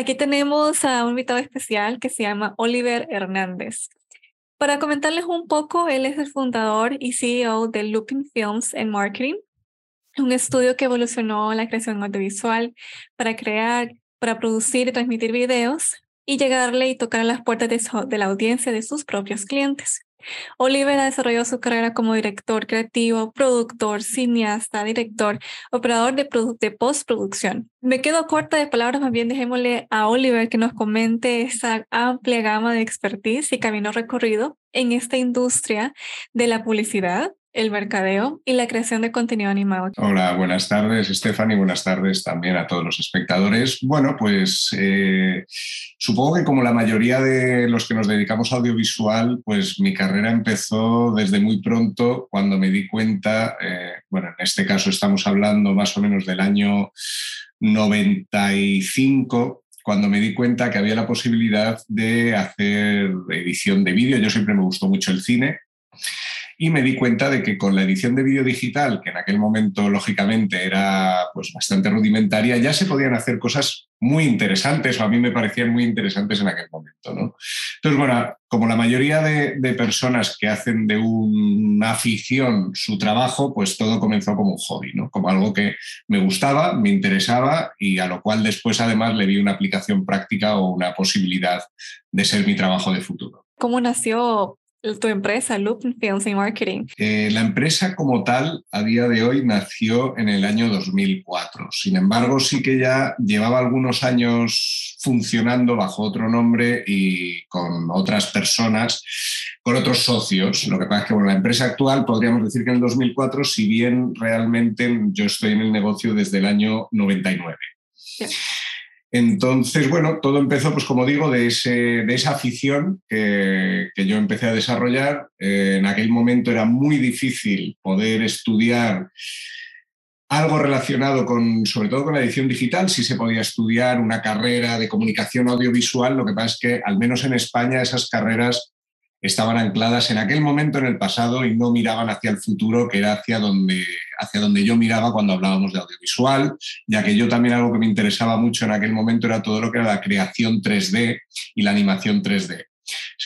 Aquí tenemos a un invitado especial que se llama Oliver Hernández. Para comentarles un poco, él es el fundador y CEO de Looping Films and Marketing, un estudio que evolucionó la creación audiovisual para crear, para producir y transmitir videos y llegarle y tocar las puertas de, la audiencia de sus propios clientes. Oliver ha desarrollado su carrera como director creativo, productor, cineasta, director, operador de, postproducción. Me quedo corta de palabras, más bien dejémosle a Oliver que nos comente esa amplia gama de expertise y camino recorrido en esta industria de la publicidad el mercadeo y la creación de contenido animado. Hola, buenas tardes, Stephanie. Buenas tardes también a todos los espectadores. Bueno, pues eh, supongo que como la mayoría de los que nos dedicamos a audiovisual, pues mi carrera empezó desde muy pronto cuando me di cuenta, eh, bueno, en este caso estamos hablando más o menos del año 95, cuando me di cuenta que había la posibilidad de hacer edición de vídeo. Yo siempre me gustó mucho el cine y me di cuenta de que con la edición de vídeo digital, que en aquel momento lógicamente era pues, bastante rudimentaria, ya se podían hacer cosas muy interesantes o a mí me parecían muy interesantes en aquel momento. ¿no? Entonces, bueno, como la mayoría de, de personas que hacen de una afición su trabajo, pues todo comenzó como un hobby, ¿no? como algo que me gustaba, me interesaba y a lo cual después además le vi una aplicación práctica o una posibilidad de ser mi trabajo de futuro. ¿Cómo nació tu empresa, Loop Marketing? Eh, la empresa como tal, a día de hoy, nació en el año 2004. Sin embargo, sí que ya llevaba algunos años funcionando bajo otro nombre y con otras personas, con otros socios. Lo que pasa es que bueno, la empresa actual, podríamos decir que en el 2004, si bien realmente yo estoy en el negocio desde el año 99. Entonces, bueno, todo empezó, pues como digo, de, ese, de esa afición que, yo empecé a desarrollar. Eh, en aquel momento era muy difícil poder estudiar algo relacionado con, sobre todo con la edición digital, sí se podía estudiar una carrera de comunicación audiovisual, lo que pasa es que al menos en España esas carreras estaban ancladas en aquel momento en el pasado y no miraban hacia el futuro, que era hacia donde, hacia donde yo miraba cuando hablábamos de audiovisual, ya que yo también algo que me interesaba mucho en aquel momento era todo lo que era la creación 3D y la animación 3D.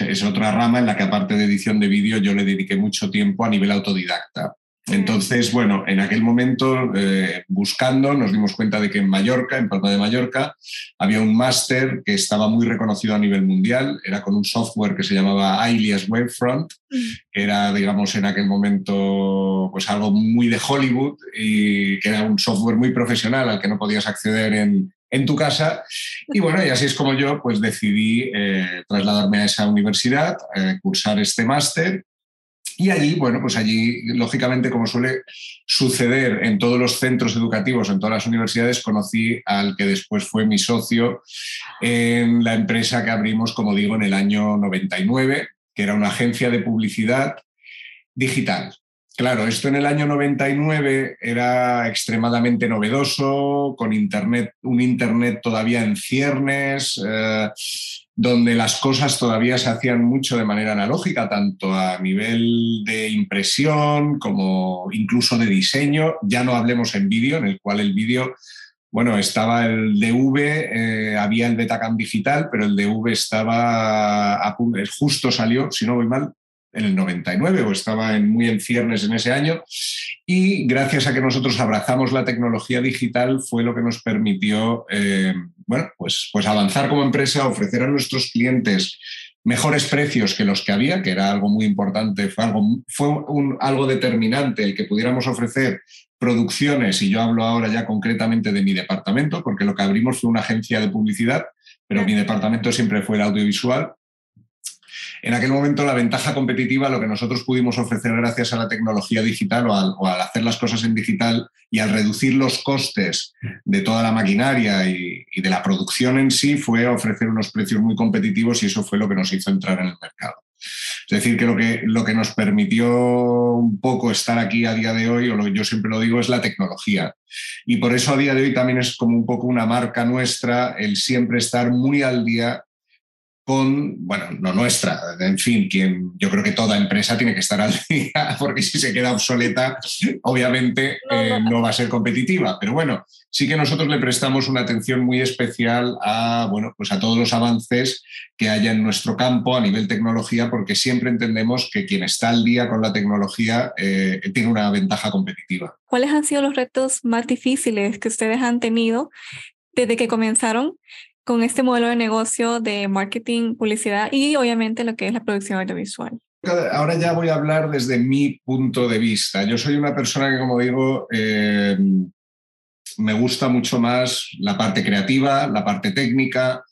Es otra rama en la que aparte de edición de vídeo yo le dediqué mucho tiempo a nivel autodidacta. Entonces, bueno, en aquel momento, eh, buscando, nos dimos cuenta de que en Mallorca, en Palma de Mallorca, había un máster que estaba muy reconocido a nivel mundial. Era con un software que se llamaba Alias Webfront, que era, digamos, en aquel momento, pues algo muy de Hollywood y que era un software muy profesional al que no podías acceder en, tu casa. Y bueno, y así es como yo pues decidí eh, trasladarme a esa universidad, eh, cursar este máster y allí, bueno, pues allí, lógicamente, como suele suceder en todos los centros educativos, en todas las universidades, conocí al que después fue mi socio en la empresa que abrimos, como digo, en el año 99, que era una agencia de publicidad digital. Claro, esto en el año 99 era extremadamente novedoso, con internet, un Internet todavía en ciernes. Eh, donde las cosas todavía se hacían mucho de manera analógica, tanto a nivel de impresión como incluso de diseño. Ya no hablemos en vídeo, en el cual el vídeo, bueno, estaba el DV, eh, había el Betacam digital, pero el DV estaba, justo salió, si no voy mal, en el 99 o estaba en, muy en ciernes en ese año. Y gracias a que nosotros abrazamos la tecnología digital fue lo que nos permitió eh, bueno, pues, pues avanzar como empresa, ofrecer a nuestros clientes mejores precios que los que había, que era algo muy importante, fue algo, fue un, algo determinante el que pudiéramos ofrecer producciones, y yo hablo ahora ya concretamente de mi departamento, porque lo que abrimos fue una agencia de publicidad, pero mi departamento siempre fue el audiovisual, en aquel momento la ventaja competitiva, lo que nosotros pudimos ofrecer gracias a la tecnología digital o al, hacer las cosas en digital y al reducir los costes de toda la maquinaria y, de la producción en sí, fue ofrecer unos precios muy competitivos y eso fue lo que nos hizo entrar en el mercado. Es decir, que lo que, lo que nos permitió un poco estar aquí a día de hoy, o lo que yo siempre lo digo, es la tecnología. Y por eso a día de hoy también es como un poco una marca nuestra el siempre estar muy al día con, bueno, no nuestra, en fin, quien yo creo que toda empresa tiene que estar al día, porque si se queda obsoleta, obviamente eh, no, va a ser competitiva. Pero bueno, sí que nosotros le prestamos una atención muy especial a, bueno, pues a todos los avances que haya en nuestro campo a nivel tecnología, porque siempre entendemos que quien está al día con la tecnología eh, tiene una ventaja competitiva. ¿Cuáles han sido los retos más difíciles que ustedes han tenido desde que comenzaron con este modelo de negocio de marketing, publicidad y obviamente lo que es la producción audiovisual? Ahora ya voy a hablar desde mi punto de vista. Yo soy una persona que, como digo, eh, me gusta mucho más la parte creativa, la parte técnica,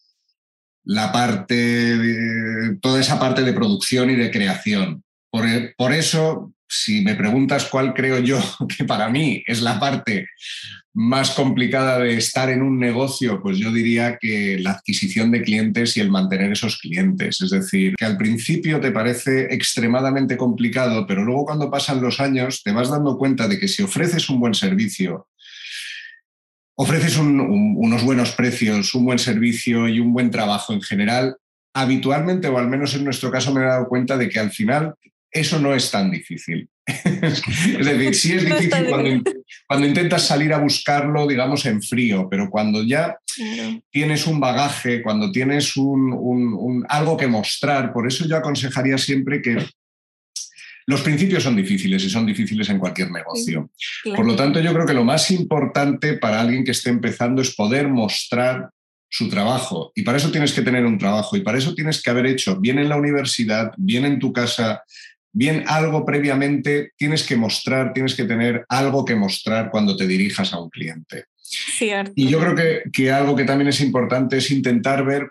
la parte, toda esa parte de producción y de creación. Por, por eso, si me preguntas cuál creo yo que para mí es la parte más complicada de estar en un negocio, pues yo diría que la adquisición de clientes y el mantener esos clientes. Es decir, que al principio te parece extremadamente complicado, pero luego cuando pasan los años te vas dando cuenta de que si ofreces un buen servicio, ofreces unos buenos precios, un buen servicio y un buen trabajo en general, habitualmente, o al menos en nuestro caso me he dado cuenta de que al final eso no es tan difícil. Es decir, sí es difícil cuando, intentas salir a buscarlo, digamos, en frío, pero cuando ya tienes un bagaje, cuando tienes un, algo que mostrar, por eso yo aconsejaría siempre que los principios son difíciles y son difíciles en cualquier negocio. Por lo tanto, yo creo que lo más importante para alguien que esté empezando es poder mostrar su trabajo. Y para eso tienes que tener un trabajo y para eso tienes que haber hecho bien en la universidad, bien en tu casa, bien algo previamente, tienes que mostrar, tienes que tener algo que mostrar cuando te dirijas a un cliente. Y yo creo que, que algo que también es importante es intentar ver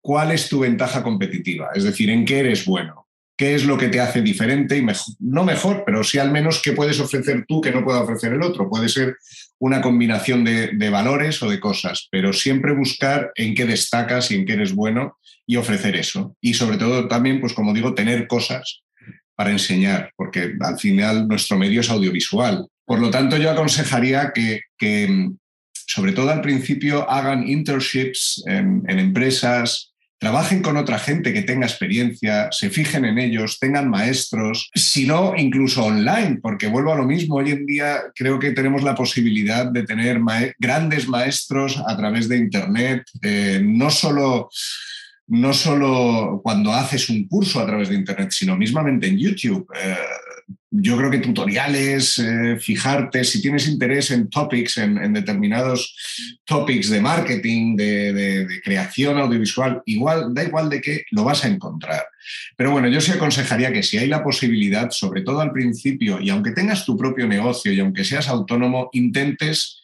cuál es tu ventaja competitiva, es decir, en qué eres bueno, qué es lo que te hace diferente y mejor, no mejor, pero sí al menos qué puedes ofrecer tú que no pueda ofrecer el otro. Puede ser una combinación de, de, valores o de cosas, pero siempre buscar en qué destacas y en qué eres bueno y ofrecer eso. Y sobre todo también, pues como digo, tener cosas para enseñar, porque al final nuestro medio es audiovisual. Por lo tanto, yo aconsejaría que, sobre todo al principio, hagan internships en, empresas, trabajen con otra gente que tenga experiencia, se fijen en ellos, tengan maestros, si no, incluso online, porque vuelvo a lo mismo, hoy en día creo que tenemos la posibilidad de tener grandes maestros a través de Internet, eh, no solo no solo cuando haces un curso a través de Internet, sino mismamente en YouTube. Eh, yo creo que tutoriales, eh, fijarte, si tienes interés en topics, en, determinados topics de marketing, de, creación audiovisual, igual, da igual de qué, lo vas a encontrar. Pero bueno, yo sí aconsejaría que si hay la posibilidad, sobre todo al principio, y aunque tengas tu propio negocio y aunque seas autónomo, intentes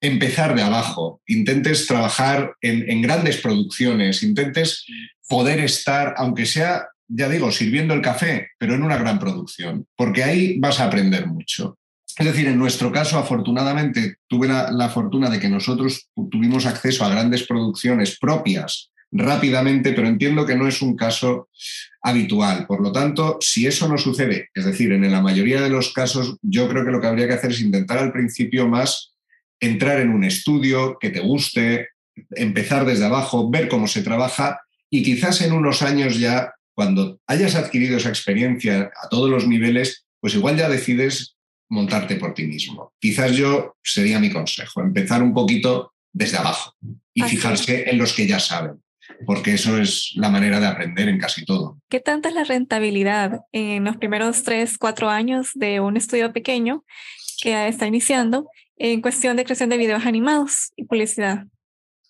empezar de abajo, intentes trabajar en, grandes producciones, intentes poder estar, aunque sea, ya digo, sirviendo el café, pero en una gran producción, porque ahí vas a aprender mucho. Es decir, en nuestro caso, afortunadamente, tuve la, fortuna de que nosotros tuvimos acceso a grandes producciones propias rápidamente, pero entiendo que no es un caso habitual. Por lo tanto, si eso no sucede, es decir, en la mayoría de los casos, yo creo que lo que habría que hacer es intentar al principio más entrar en un estudio que te guste, empezar desde abajo, ver cómo se trabaja y quizás en unos años ya, cuando hayas adquirido esa experiencia a todos los niveles, pues igual ya decides montarte por ti mismo. Quizás yo sería mi consejo, empezar un poquito desde abajo y fijarse en los que ya saben, porque eso es la manera de aprender en casi todo. ¿Qué tanta es la rentabilidad en los primeros tres, cuatro años de un estudio pequeño que está iniciando en cuestión de creación de videos animados y publicidad?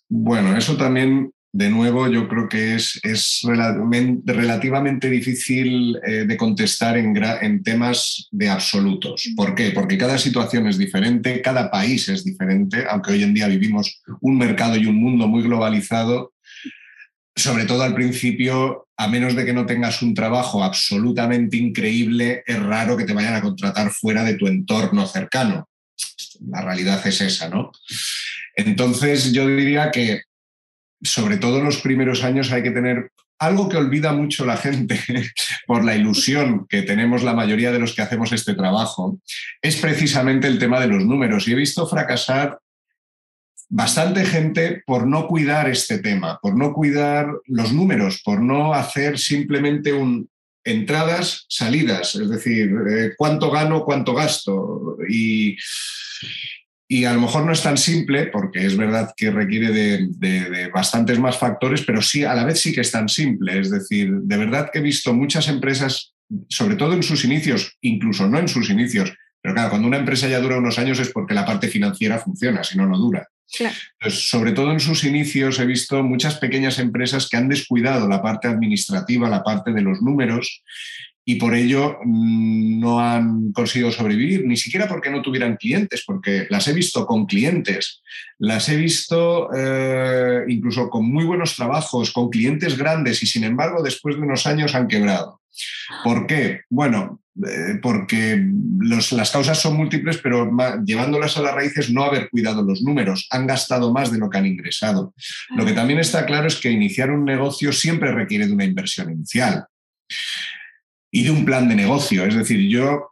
Bueno, eso también, de nuevo, yo creo que es, es relativamente difícil eh, de contestar en, en temas de absolutos. ¿Por qué? Porque cada situación es diferente, cada país es diferente, aunque hoy en día vivimos un mercado y un mundo muy globalizado. Sobre todo al principio, a menos de que no tengas un trabajo absolutamente increíble, es raro que te vayan a contratar fuera de tu entorno cercano la realidad es esa, ¿no? Entonces yo diría que sobre todo en los primeros años hay que tener algo que olvida mucho la gente por la ilusión que tenemos la mayoría de los que hacemos este trabajo, es precisamente el tema de los números. Y he visto fracasar bastante gente por no cuidar este tema, por no cuidar los números, por no hacer simplemente un entradas, salidas, es decir, eh, cuánto gano, cuánto gasto. Y, y a lo mejor no es tan simple, porque es verdad que requiere de, bastantes más factores, pero sí, a la vez sí que es tan simple. Es decir, de verdad que he visto muchas empresas, sobre todo en sus inicios, incluso no en sus inicios, pero claro, cuando una empresa ya dura unos años es porque la parte financiera funciona, si no, no dura. Sobre todo en sus inicios he visto muchas pequeñas empresas que han descuidado la parte administrativa, la parte de los números, y por ello mm, no han conseguido sobrevivir, ni siquiera porque no tuvieran clientes, porque las he visto con clientes, las he visto eh, incluso con muy buenos trabajos, con clientes grandes y sin embargo después de unos años han quebrado. ¿Por qué? Bueno, eh, porque las causas son múltiples, pero llevándolas a las raíces no haber cuidado los números, han gastado más de lo que han ingresado. Lo que también está claro es que iniciar un negocio siempre requiere de una inversión inicial y de un plan de negocio. Es decir, yo,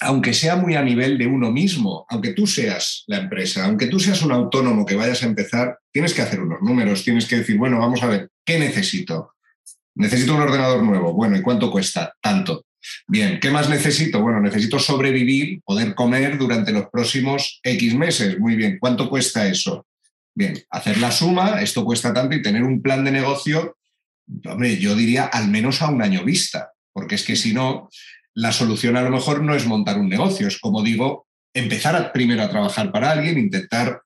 aunque sea muy a nivel de uno mismo, aunque tú seas la empresa, aunque tú seas un autónomo que vayas a empezar, tienes que hacer unos números, tienes que decir, bueno, vamos a ver, ¿qué necesito? Necesito un ordenador nuevo. Bueno, ¿y cuánto cuesta? Tanto. Bien, ¿qué más necesito? Bueno, necesito sobrevivir, poder comer durante los próximos X meses. Muy bien, ¿cuánto cuesta eso? Bien, hacer la suma, esto cuesta tanto y tener un plan de negocio, hombre, yo diría al menos a un año vista porque es que si no, la solución a lo mejor no es montar un negocio, es como digo, empezar primero a trabajar para alguien, intentar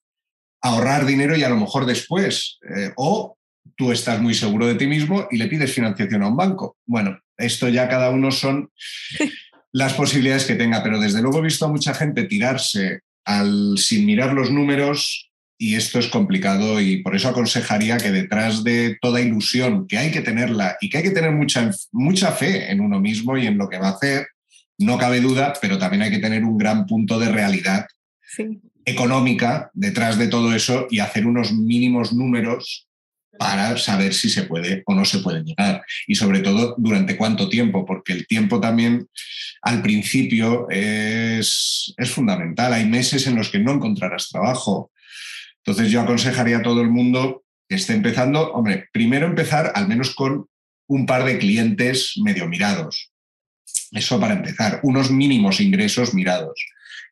ahorrar dinero y a lo mejor después, eh, o tú estás muy seguro de ti mismo y le pides financiación a un banco. Bueno, esto ya cada uno son las posibilidades que tenga, pero desde luego he visto a mucha gente tirarse al, sin mirar los números y esto es complicado y por eso aconsejaría que detrás de toda ilusión, que hay que tenerla y que hay que tener mucha, mucha fe en uno mismo y en lo que va a hacer, no cabe duda, pero también hay que tener un gran punto de realidad económica detrás de todo eso y hacer unos mínimos números para saber si se puede o no se puede llegar. Y sobre todo, durante cuánto tiempo, porque el tiempo también al principio es, es fundamental. Hay meses en los que no encontrarás trabajo, entonces yo aconsejaría a todo el mundo que esté empezando, hombre, primero empezar al menos con un par de clientes medio mirados. Eso para empezar, unos mínimos ingresos mirados.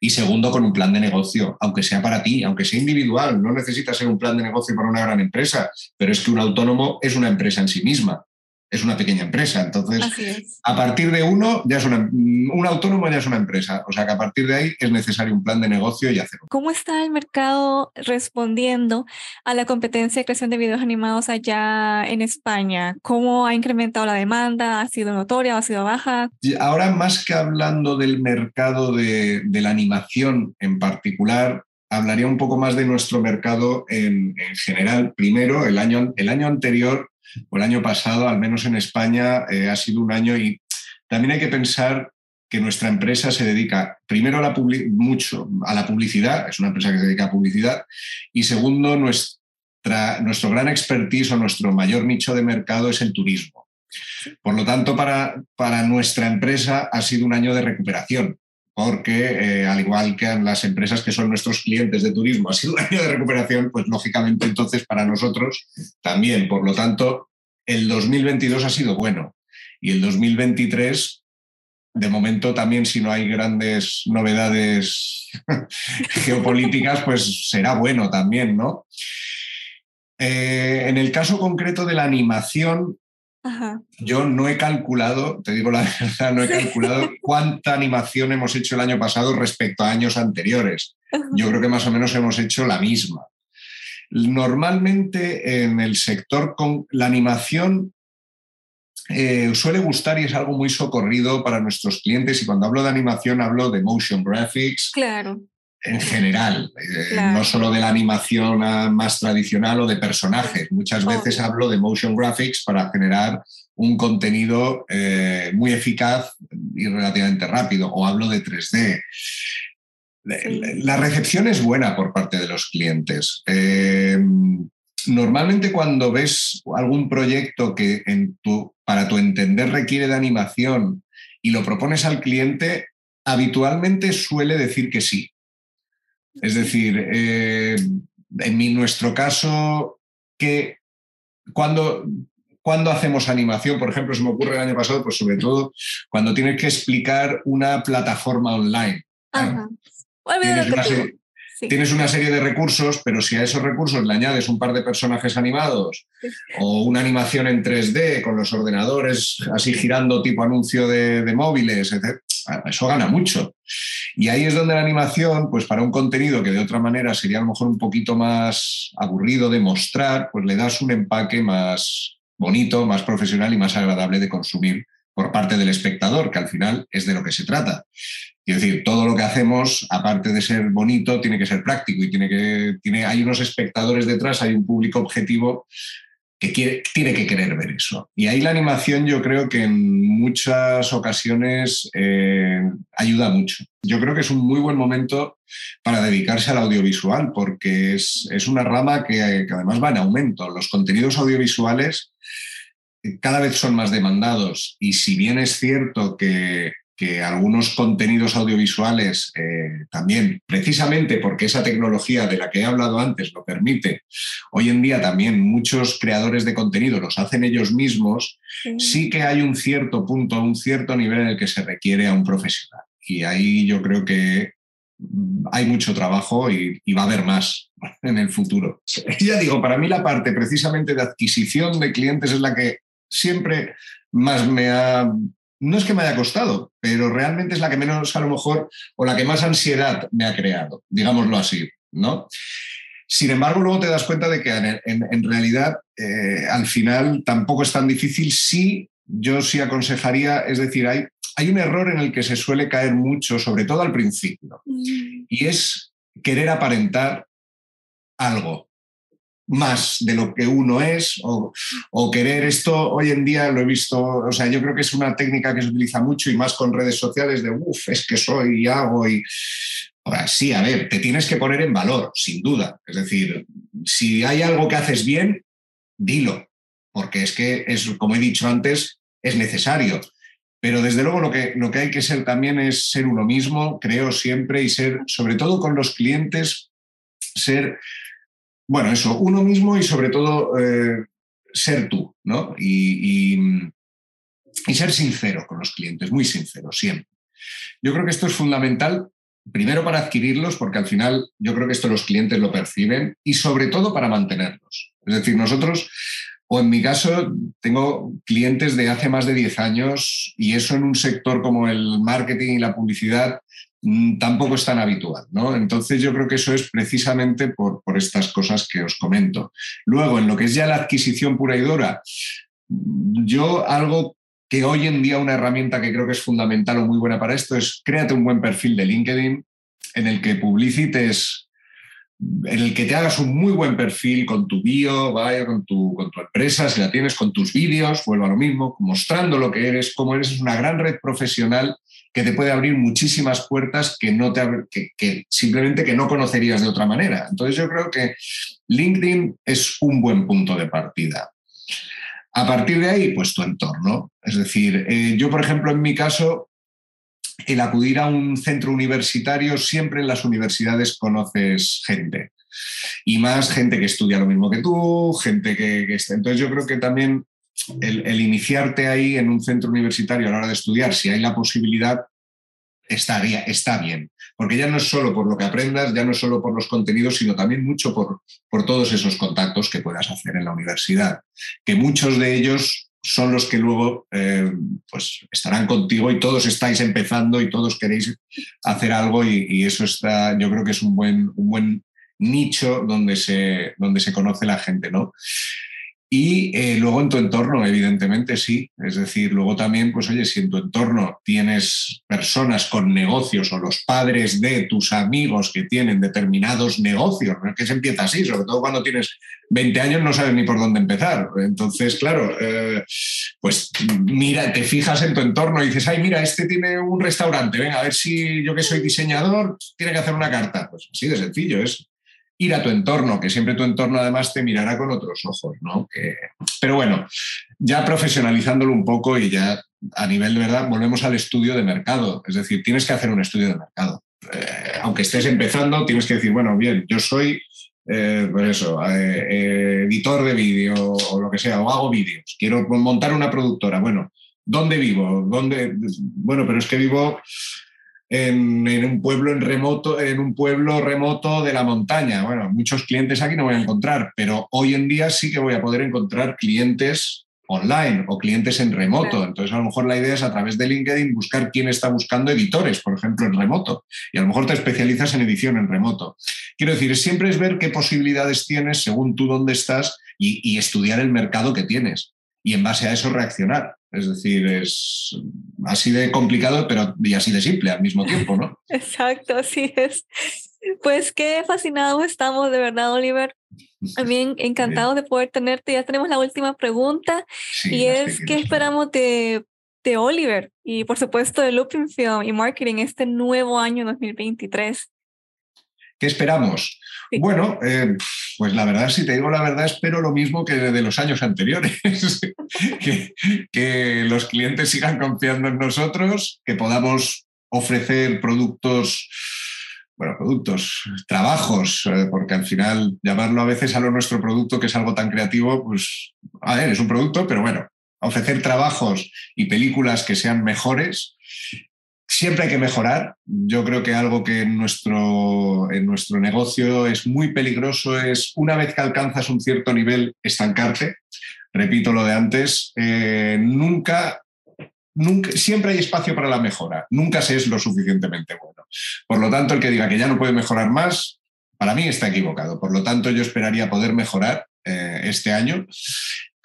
Y segundo, con un plan de negocio, aunque sea para ti, aunque sea individual. No necesitas ser un plan de negocio para una gran empresa, pero es que un autónomo es una empresa en sí misma es una pequeña empresa. Entonces, a partir de uno, ya es una, un autónomo ya es una empresa. O sea que a partir de ahí es necesario un plan de negocio y hacerlo. ¿Cómo está el mercado respondiendo a la competencia de creación de videos animados allá en España? ¿Cómo ha incrementado la demanda? ¿Ha sido notoria o ha sido baja? Ahora, más que hablando del mercado de, la animación en particular, hablaría un poco más de nuestro mercado en, en general. Primero, el año, el año anterior el año pasado, al menos en España, eh, ha sido un año y también hay que pensar que nuestra empresa se dedica primero a la mucho a la publicidad, es una empresa que se dedica a publicidad, y segundo, nuestra, nuestro gran expertise o nuestro mayor nicho de mercado es el turismo. Por lo tanto, para, para nuestra empresa ha sido un año de recuperación, porque eh, al igual que las empresas que son nuestros clientes de turismo ha sido un año de recuperación, pues lógicamente entonces para nosotros también. Por lo tanto, el 2022 ha sido bueno y el 2023, de momento también si no hay grandes novedades geopolíticas, pues será bueno también, ¿no? Eh, en el caso concreto de la animación, yo no he calculado, te digo la verdad, no he calculado cuánta animación hemos hecho el año pasado respecto a años anteriores. Yo creo que más o menos hemos hecho la misma. Normalmente en el sector con la animación eh, suele gustar y es algo muy socorrido para nuestros clientes. Y cuando hablo de animación hablo de motion graphics. Claro en general, eh, no solo de la animación más tradicional o de personajes. Muchas veces hablo de motion graphics para generar un contenido eh, muy eficaz y relativamente rápido, o hablo de 3D. La recepción es buena por parte de los clientes. Eh, normalmente cuando ves algún proyecto que en tu, para tu entender requiere de animación y lo propones al cliente, habitualmente suele decir que sí. Es decir, eh, en mi, nuestro caso, que cuando, cuando hacemos animación, por ejemplo, se me ocurre el año pasado, pues sobre todo cuando tienes que explicar una plataforma online. Tienes una, serie, de recursos, pero si a esos recursos le añades un par de personajes animados o una animación en 3D con los ordenadores así girando tipo anuncio de, de móviles, etc., eso gana mucho. Y ahí es donde la animación, pues para un contenido que de otra manera sería a lo mejor un poquito más aburrido de mostrar, pues le das un empaque más bonito, más profesional y más agradable de consumir por parte del espectador, que al final es de lo que se trata. Es decir, todo lo que hacemos, aparte de ser bonito, tiene que ser práctico y tiene que, tiene, hay unos espectadores detrás, hay un público objetivo que tiene que querer ver eso. Y ahí la animación yo creo que en muchas ocasiones eh, ayuda mucho. Yo creo que es un muy buen momento para dedicarse al audiovisual porque es, una rama que, que además va en aumento. Los contenidos audiovisuales cada vez son más demandados y si bien es cierto que que algunos contenidos audiovisuales eh, también, precisamente porque esa tecnología de la que he hablado antes lo permite, hoy en día también muchos creadores de contenido los hacen ellos mismos, sí. que hay un cierto punto, un cierto nivel en el que se requiere a un profesional. Y ahí yo creo que hay mucho trabajo y, y, va a haber más en el futuro. Ya digo, para mí la parte precisamente de adquisición de clientes es la que siempre más me ha no es que me haya costado, pero realmente es la que menos a lo mejor o la que más ansiedad me ha creado, digámoslo así, ¿no? Sin embargo, luego te das cuenta de que en, realidad eh, al final tampoco es tan difícil si yo sí aconsejaría, es decir, hay, hay un error en el que se suele caer mucho, sobre todo al principio, mm. y es querer aparentar algo más de lo que uno es o, querer esto, hoy en día lo he visto, o sea, yo creo que es una técnica que se utiliza mucho y más con redes sociales de, uff, es que soy y hago y... Ahora, sí, a ver, te tienes que poner en valor, sin duda. Es decir, si hay algo que haces bien, dilo, porque es que, es, como he dicho antes, es necesario. Pero desde luego lo que, lo que hay que ser también es ser uno mismo, creo siempre, y ser, sobre todo con los clientes, ser bueno, eso, uno mismo y sobre todo eh, ser tú, ¿no? Y, ser sincero con los clientes, muy sincero, siempre. Yo creo que esto es fundamental, primero para adquirirlos, porque al final yo creo que esto los clientes lo perciben, y sobre todo para mantenerlos. Es decir, nosotros, o en mi caso, tengo clientes de hace más de 10 años, y eso en un sector como el marketing y la publicidad tampoco es tan habitual. ¿no? Entonces yo creo que eso es precisamente por, por, estas cosas que os comento. Luego, en lo que es ya la adquisición pura y dura, yo algo que hoy en día una herramienta que creo que es fundamental o muy buena para esto es créate un buen perfil de LinkedIn en el que publicites en el que te hagas un muy buen perfil con tu bio, vaya, con tu, con tu empresa, si la tienes con tus vídeos, vuelvo a lo mismo, mostrando lo que eres, cómo eres, es una gran red profesional que te puede abrir muchísimas puertas que, no te, que, simplemente que no conocerías de otra manera. Entonces yo creo que LinkedIn es un buen punto de partida. A partir de ahí, pues tu entorno. Es decir, eh, yo, por ejemplo, en mi caso, el acudir a un centro universitario, siempre en las universidades conoces gente. Y más gente que estudia lo mismo que tú, gente que, que. Entonces yo creo que también el, iniciarte ahí en un centro universitario a la hora de estudiar, si hay la posibilidad, está, está bien. Porque ya no es solo por lo que aprendas, ya no es solo por los contenidos, sino también mucho por, por todos esos contactos que puedas hacer en la universidad. Que muchos de ellos son los que luego eh, pues estarán contigo y todos estáis empezando y todos queréis hacer algo y, eso está, yo creo que es un buen, un buen nicho donde se, donde se conoce la gente, ¿no? Y eh, luego en tu entorno, evidentemente sí. Es decir, luego también, pues oye, si en tu entorno tienes personas con negocios o los padres de tus amigos que tienen determinados negocios, no que se empieza así, sobre todo cuando tienes 20 años no sabes ni por dónde empezar. Entonces, claro, eh, pues mira, te fijas en tu entorno y dices, ay, mira, este tiene un restaurante, venga, a ver si yo que soy diseñador, tiene que hacer una carta. Pues así de sencillo es ir a tu entorno, que siempre tu entorno además te mirará con otros ojos, ¿no? pero bueno, ya profesionalizándolo un poco y ya a nivel de verdad, volvemos al estudio de mercado. Es decir, tienes que hacer un estudio de mercado. Eh, aunque estés empezando, tienes que decir, bueno, bien, yo soy eh, pues eso, eh, editor de vídeo o lo que sea, o hago vídeos, quiero montar una productora. Bueno, ¿dónde vivo? ¿Dónde? Bueno, pero es que vivo en, un pueblo en remoto, en un pueblo remoto de la montaña. Bueno, muchos clientes aquí no voy a encontrar, pero hoy en día sí que voy a poder encontrar clientes online o clientes en remoto. Entonces, a lo mejor la idea es a través de LinkedIn buscar quién está buscando editores, por ejemplo, en remoto. Y a lo mejor te especializas en edición en remoto. Quiero decir, siempre es ver qué posibilidades tienes según tú dónde estás y, estudiar el mercado que tienes. Y en base a eso reaccionar. Es decir, es así de complicado, pero y así de simple al mismo tiempo, ¿no? Exacto, así es. Pues qué fascinados estamos, de verdad, Oliver, también encantado de poder tenerte. Ya tenemos la última pregunta y es ¿qué esperamos de, de, Oliver y por supuesto de Looping Film y Marketing este nuevo año 2023? ¿Qué esperamos? Bueno, eh, pues la verdad, si te digo la verdad, espero lo mismo que de los años anteriores, que, que los clientes sigan confiando en nosotros, que podamos ofrecer productos bueno, productos, trabajos, eh, porque al final llamarlo a veces a lo nuestro producto, que es algo tan creativo, pues, a ver, es un producto, pero bueno, ofrecer trabajos y películas que sean mejores. Siempre hay que mejorar. Yo creo que algo que en nuestro, en nuestro negocio es muy peligroso es una vez que alcanzas un cierto nivel, estancarte. Repito lo de antes, eh, nunca siempre hay espacio para la mejora, nunca se es lo suficientemente bueno. Por lo tanto, el que diga que ya no puede mejorar más, para mí está equivocado. Por lo tanto, yo esperaría poder mejorar eh, este año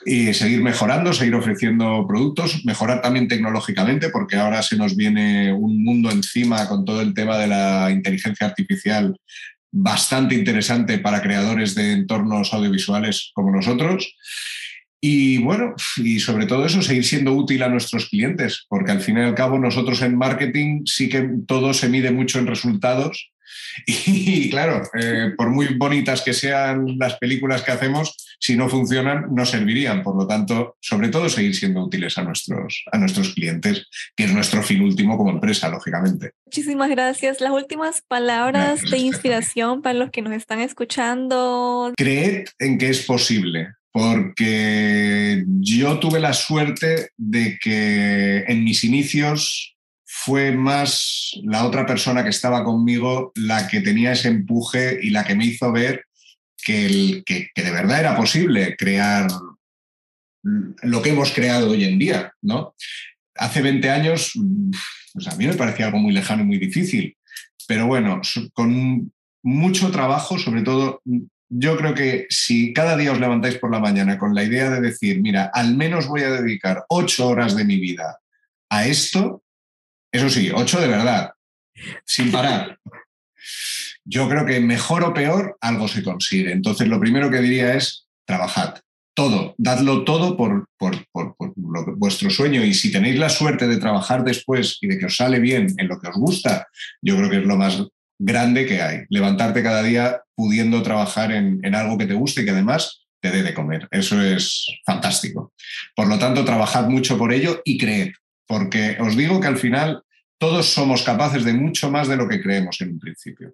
y seguir mejorando, seguir ofreciendo productos, mejorar también tecnológicamente, porque ahora se nos viene un mundo encima con todo el tema de la inteligencia artificial bastante interesante para creadores de entornos audiovisuales como nosotros. Y bueno, y sobre todo eso, seguir siendo útil a nuestros clientes, porque al fin y al cabo nosotros en marketing sí que todo se mide mucho en resultados. Y claro, eh, por muy bonitas que sean las películas que hacemos, si no funcionan, no servirían. Por lo tanto, sobre todo seguir siendo útiles a nuestros, a nuestros clientes, que es nuestro fin último como empresa, lógicamente. Muchísimas gracias. Las últimas palabras de inspiración para los que nos están escuchando. Creed en que es posible porque yo tuve la suerte de que en mis inicios fue más la otra persona que estaba conmigo la que tenía ese empuje y la que me hizo ver que, el, que, de verdad era posible crear lo que hemos creado hoy en día. ¿no? Hace 20 años, pues a mí me parecía algo muy lejano y muy difícil, pero bueno, con mucho trabajo, sobre todo yo creo que si cada día os levantáis por la mañana con la idea de decir, mira, al menos voy a dedicar ocho horas de mi vida a esto, eso sí, ocho de verdad, sin parar. Yo creo que mejor o peor algo se consigue. Entonces, lo primero que diría es, trabajad. Todo, dadlo todo por, por, por, vuestro sueño y si tenéis la suerte de trabajar después y de que os sale bien en lo que os gusta, yo creo que es lo más grande que hay. Levantarte cada día pudiendo trabajar en, algo que te guste y que además te dé de comer. Eso es fantástico. Por lo tanto, trabajad mucho por ello y creed, porque os digo que al final todos somos capaces de mucho más de lo que creemos en un principio.